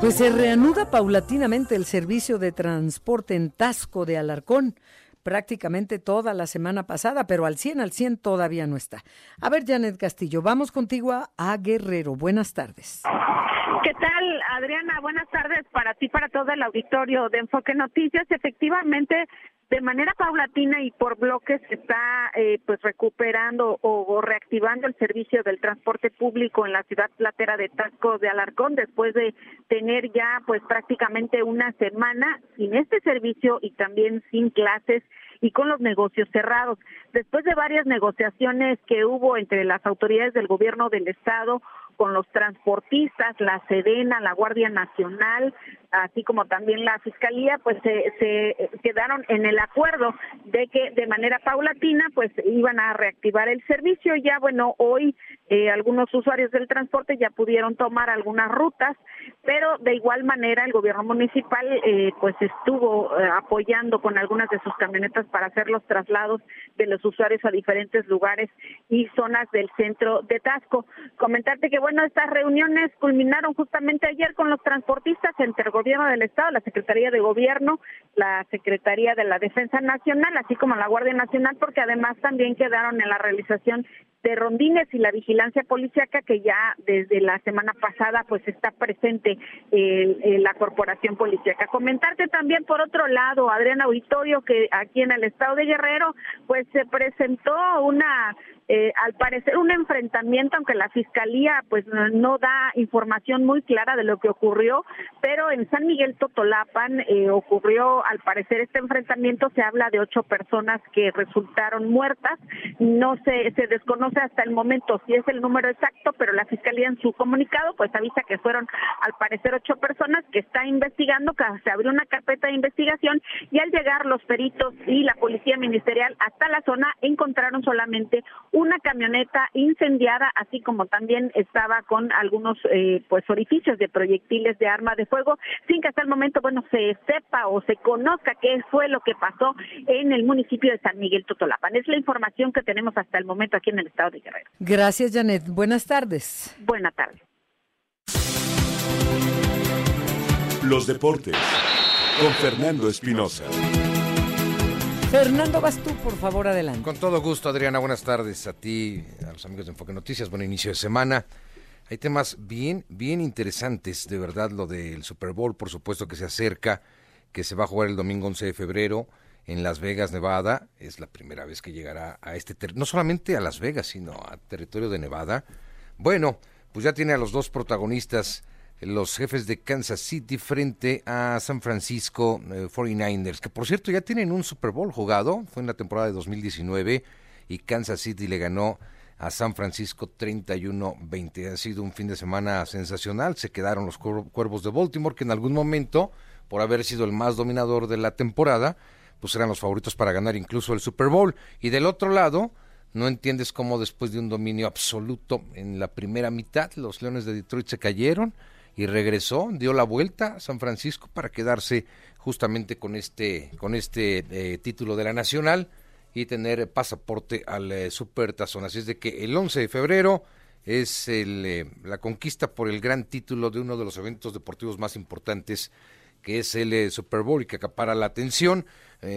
S2: Pues se reanuda paulatinamente el servicio de transporte en Tasco de Alarcón, prácticamente toda la semana pasada, pero al 100 al 100 todavía no está. A ver, Janet Castillo, vamos contigo a, a Guerrero. Buenas tardes.
S8: ¿Qué tal, Adriana? Buenas tardes para ti, para todo el auditorio de Enfoque Noticias. Efectivamente, de manera paulatina y por bloques se está eh, pues recuperando o, o reactivando el servicio del transporte público en la ciudad platera de Tasco de Alarcón después de tener ya pues prácticamente una semana sin este servicio y también sin clases y con los negocios cerrados. Después de varias negociaciones que hubo entre las autoridades del gobierno del estado con los transportistas, la Sedena, la Guardia Nacional, así como también la Fiscalía, pues se, se quedaron en el acuerdo de que de manera paulatina pues iban a reactivar el servicio. Ya bueno, hoy eh, algunos usuarios del transporte ya pudieron tomar algunas rutas, pero de igual manera el gobierno municipal eh, pues estuvo eh, apoyando con algunas de sus camionetas para hacer los traslados de los usuarios a diferentes lugares y zonas del centro de Tasco. Comentarte que bueno, estas reuniones culminaron justamente ayer con los transportistas entre gobierno del estado, la Secretaría de Gobierno, la Secretaría de la Defensa Nacional, así como la Guardia Nacional, porque además también quedaron en la realización de rondines y la vigilancia policíaca que ya desde la semana pasada pues está presente en la corporación policíaca. Comentarte también por otro lado, Adriana Auditorio, que aquí en el estado de Guerrero pues se presentó una eh, al parecer un enfrentamiento, aunque la fiscalía pues no, no, da información muy clara de lo que ocurrió, pero en San Miguel Totolapan eh, ocurrió al parecer este enfrentamiento, se habla de ocho personas que resultaron muertas, no se, se desconoce hasta el momento si es el número exacto, pero la fiscalía en su comunicado pues avisa que fueron al parecer ocho personas que está investigando, que se abrió una carpeta de investigación y al llegar los peritos y la policía ministerial hasta la zona encontraron solamente una camioneta incendiada, así como también estaba con algunos eh, pues orificios de proyectiles de arma de fuego, sin que hasta el momento, bueno, se sepa o se conozca qué fue lo que pasó en el municipio de San Miguel Totolapan. Es la información que tenemos hasta el momento aquí en el estado de Guerrero.
S2: Gracias, Janet. Buenas tardes.
S8: Buenas tardes.
S1: Los deportes con Fernando Espinosa.
S2: Fernando, vas tú, por favor, adelante.
S9: Con todo gusto, Adriana. Buenas tardes a ti, a los amigos de Enfoque Noticias. Buen inicio de semana. Hay temas bien, bien interesantes, de verdad, lo del Super Bowl, por supuesto que se acerca, que se va a jugar el domingo 11 de febrero en Las Vegas, Nevada. Es la primera vez que llegará a este, no solamente a Las Vegas, sino a territorio de Nevada. Bueno, pues ya tiene a los dos protagonistas, los jefes de Kansas City frente a San Francisco eh, 49ers, que por cierto ya tienen un Super Bowl jugado, fue en la temporada de 2019 y Kansas City le ganó a San Francisco 31-20. Ha sido un fin de semana sensacional, se quedaron los Cuervos de Baltimore que en algún momento, por haber sido el más dominador de la temporada, pues eran los favoritos para ganar incluso el Super Bowl. Y del otro lado, no entiendes cómo después de un dominio absoluto en la primera mitad, los Leones de Detroit se cayeron y regresó, dio la vuelta a San Francisco para quedarse justamente con este, con este eh, título de la Nacional y tener pasaporte al eh, Super Tazón. Así es de que el 11 de febrero es el, eh, la conquista por el gran título de uno de los eventos deportivos más importantes que es el eh, Super Bowl y que acapara la atención.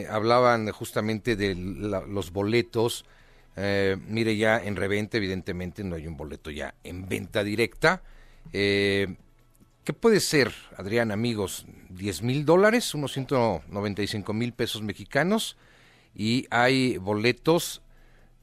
S9: Hablaban justamente de la, los boletos. mire, ya en reventa, evidentemente, no hay un boleto ya en venta directa ¿Qué puede ser, Adrián, amigos? 10 mil dólares, unos 195 mil pesos mexicanos, y hay boletos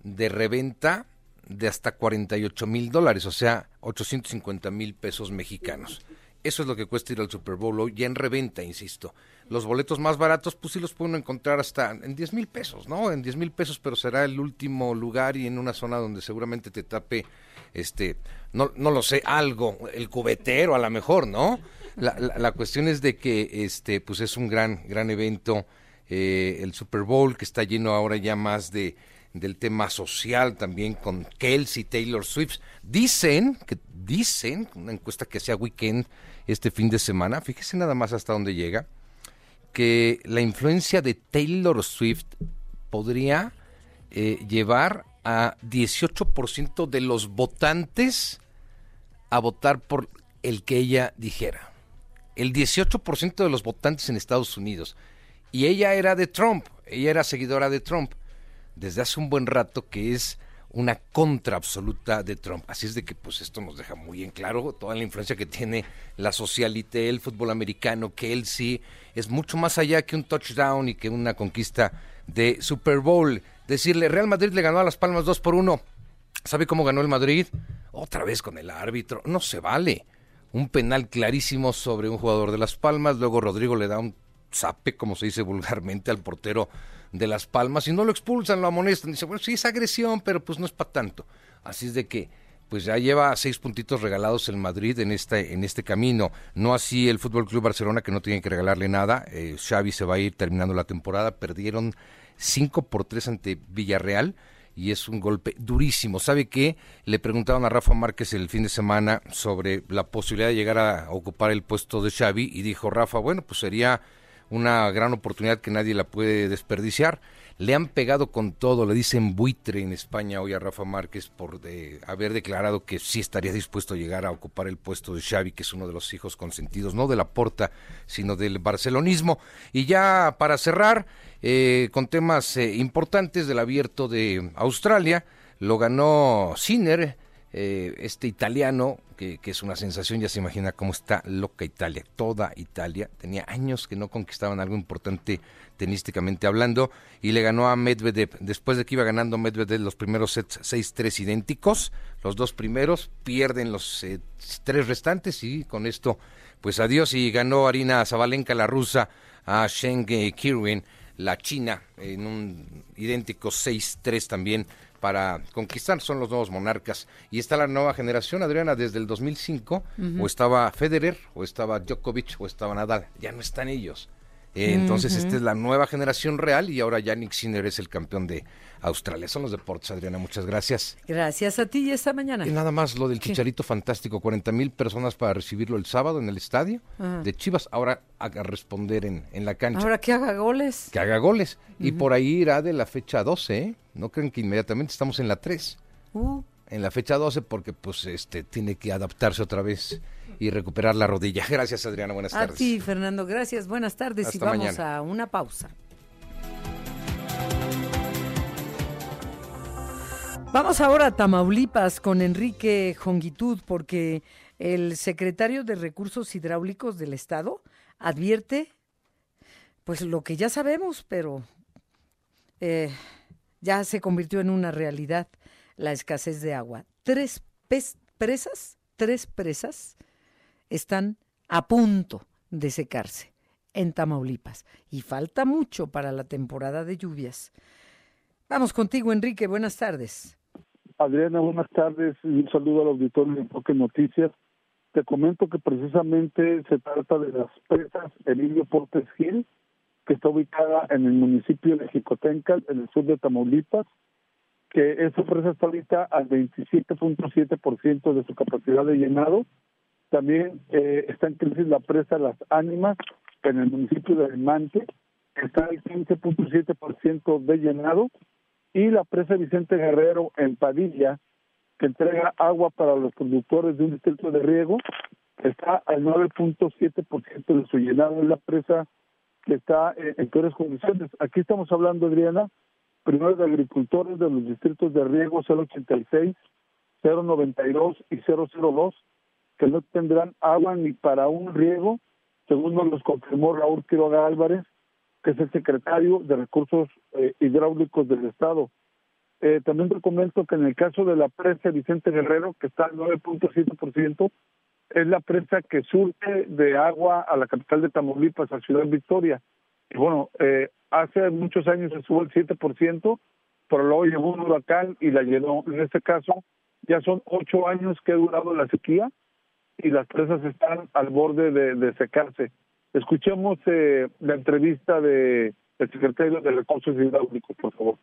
S9: de reventa de hasta 48 mil dólares, o sea, 850 mil pesos mexicanos. Eso es lo que cuesta ir al Super Bowl ya en reventa, insisto. Los boletos más baratos, pues sí los pueden encontrar hasta en 10 mil pesos, ¿no? En 10 mil pesos, pero será el último lugar y en una zona donde seguramente te tape, este, no, no lo sé, algo, el cubetero a lo mejor, ¿no? La, la, cuestión es de que, este, pues es un gran, gran evento, eh, el Super Bowl, que está lleno ahora ya más de del tema social también con Kelsey Taylor Swift. Dicen, que dicen, una encuesta que hacía Weekend este fin de semana, fíjese nada más hasta dónde llega, que la influencia de Taylor Swift podría eh, llevar a 18% de los votantes a votar por el que ella dijera. El 18% de los votantes en Estados Unidos. Y ella era de Trump, ella era seguidora de Trump desde hace un buen rato que es una contra absoluta de Trump. Así es de que pues esto nos deja muy en claro toda la influencia que tiene la socialité, el fútbol americano, que él sí es mucho más allá que un touchdown y que una conquista de Super Bowl. Decirle, Real Madrid le ganó a Las Palmas 2 por 1. ¿Sabe cómo ganó el Madrid? Otra vez con el árbitro. No se vale. Un penal clarísimo sobre un jugador de Las Palmas. Luego Rodrigo le da un zape, como se dice vulgarmente, al portero de Las Palmas y no lo expulsan, lo amonestan. Dice, bueno, sí es agresión, pero pues no es para tanto. Así es de que pues ya lleva seis puntitos regalados el Madrid en este, en este camino. No así el Fútbol Club Barcelona, que no tiene que regalarle nada. Eh, Xavi se va a ir terminando la temporada. Perdieron cinco por tres ante Villarreal y es un golpe durísimo. ¿Sabe qué? Le preguntaron a Rafa Márquez el fin de semana sobre la posibilidad de llegar a ocupar el puesto de Xavi y dijo Rafa, bueno, pues sería una gran oportunidad que nadie la puede desperdiciar. Le han pegado con todo, le dicen buitre en España hoy a Rafa Márquez por de haber declarado que sí estaría dispuesto a llegar a ocupar el puesto de Xavi, que es uno de los hijos consentidos, no de la Porta, sino del barcelonismo. Y ya para cerrar, eh, con temas eh, importantes del abierto de Australia, lo ganó Sinner, eh, este italiano, que, es una sensación, ya se imagina cómo está loca Italia, toda Italia, tenía años que no conquistaban algo importante tenísticamente hablando, y le ganó a Medvedev, después de que iba ganando Medvedev los primeros sets 6-3 idénticos, los dos primeros, pierden los eh, tres restantes, y con esto, pues adiós, y ganó Arina Zabalenka, la rusa, a Sheng Kirwin, la china, en un idéntico 6-3 también, para conquistar, son los nuevos monarcas. Y está la nueva generación, Adriana, desde el 2005, o estaba Federer, o estaba Djokovic, o estaba Nadal, ya no están ellos. Eh, entonces, esta es la nueva generación real y ahora Yannick Sinner es el campeón de Australia. Son los deportes, Adriana, muchas gracias.
S2: Gracias a ti y esta mañana.
S9: Y nada más lo del chicharito fantástico, 40 mil personas para recibirlo el sábado en el estadio de Chivas, ahora haga responder en, en, la cancha.
S2: Ahora que haga goles.
S9: Que haga goles. Y por ahí irá de la fecha 12, ¿eh? No creen que inmediatamente estamos en la 3. Uh. En la fecha 12 porque pues este tiene que adaptarse otra vez y recuperar la rodilla. Gracias, Adriana. Buenas tardes.
S2: A ti, Fernando. Gracias. Buenas tardes. y vamos a una pausa. Vamos ahora a Tamaulipas con Enrique Jongitud, porque el secretario de Recursos Hidráulicos del Estado advierte, pues lo que ya sabemos, pero eh, ya se convirtió en una realidad la escasez de agua. Tres presas, tres presas están a punto de secarse en Tamaulipas y falta mucho para la temporada de lluvias. Vamos contigo, Enrique. Buenas tardes.
S7: Adriana, buenas tardes y un saludo al auditorio de Enfoque Noticias. Te comento que precisamente se trata de las presas Emilio Portes Gil, que está ubicada en el municipio de Jicotencal, en el sur de Tamaulipas, que esa presa está ahorita al 27.7% de su capacidad de llenado también eh, está en crisis la presa Las Ánimas en el municipio de Almante, que está al 15.7% de llenado, y la presa Vicente Guerrero en Padilla, que entrega agua para los productores de un distrito de riego, está al 9.7% de su llenado, es la presa que está eh, en peores condiciones. Aquí estamos hablando, Adriana, primero de agricultores de los distritos de riego 086, 092 y 002,
S10: que no tendrán agua ni para un riego, según nos lo confirmó Raúl Quiroga Álvarez, que es el secretario de Recursos eh, Hidráulicos del Estado. Eh, también te que en el caso de la presa Vicente Guerrero, que está al 9.7%, es la presa que surge de agua a la capital de Tamaulipas, a Ciudad Victoria. Y bueno, eh, hace muchos años estuvo el 7%, pero luego llegó un huracán y la llenó. En este caso, ya son ocho años que ha durado la sequía y las presas están al borde de, secarse. Escuchemos eh, la entrevista de el secretario de Recursos Hidráulicos, por favor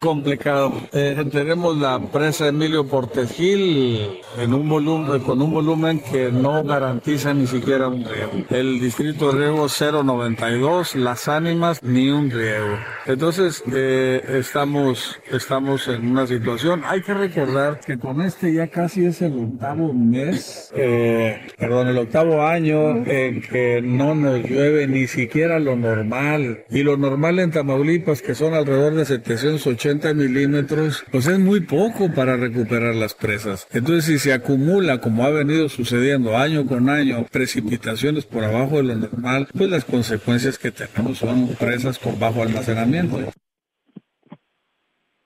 S11: complicado. Eh, tenemos la presa Emilio Portegil en un volumen, con un volumen que no garantiza ni siquiera un riego. El distrito de riego 092, las ánimas ni un riego. Entonces eh, estamos, estamos en una situación. Hay que recordar que con este ya casi es el octavo mes, eh, perdón, el octavo año en que no nos llueve ni siquiera lo normal. Y lo normal en Tamaulipas que son alrededor de 780 milímetros, pues es muy poco para recuperar las presas. Entonces, si se acumula, como ha venido sucediendo año con año, precipitaciones por abajo de lo normal, pues las consecuencias que tenemos son presas con bajo almacenamiento.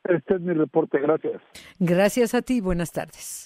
S10: Este es mi reporte, gracias.
S2: Gracias a ti, buenas tardes.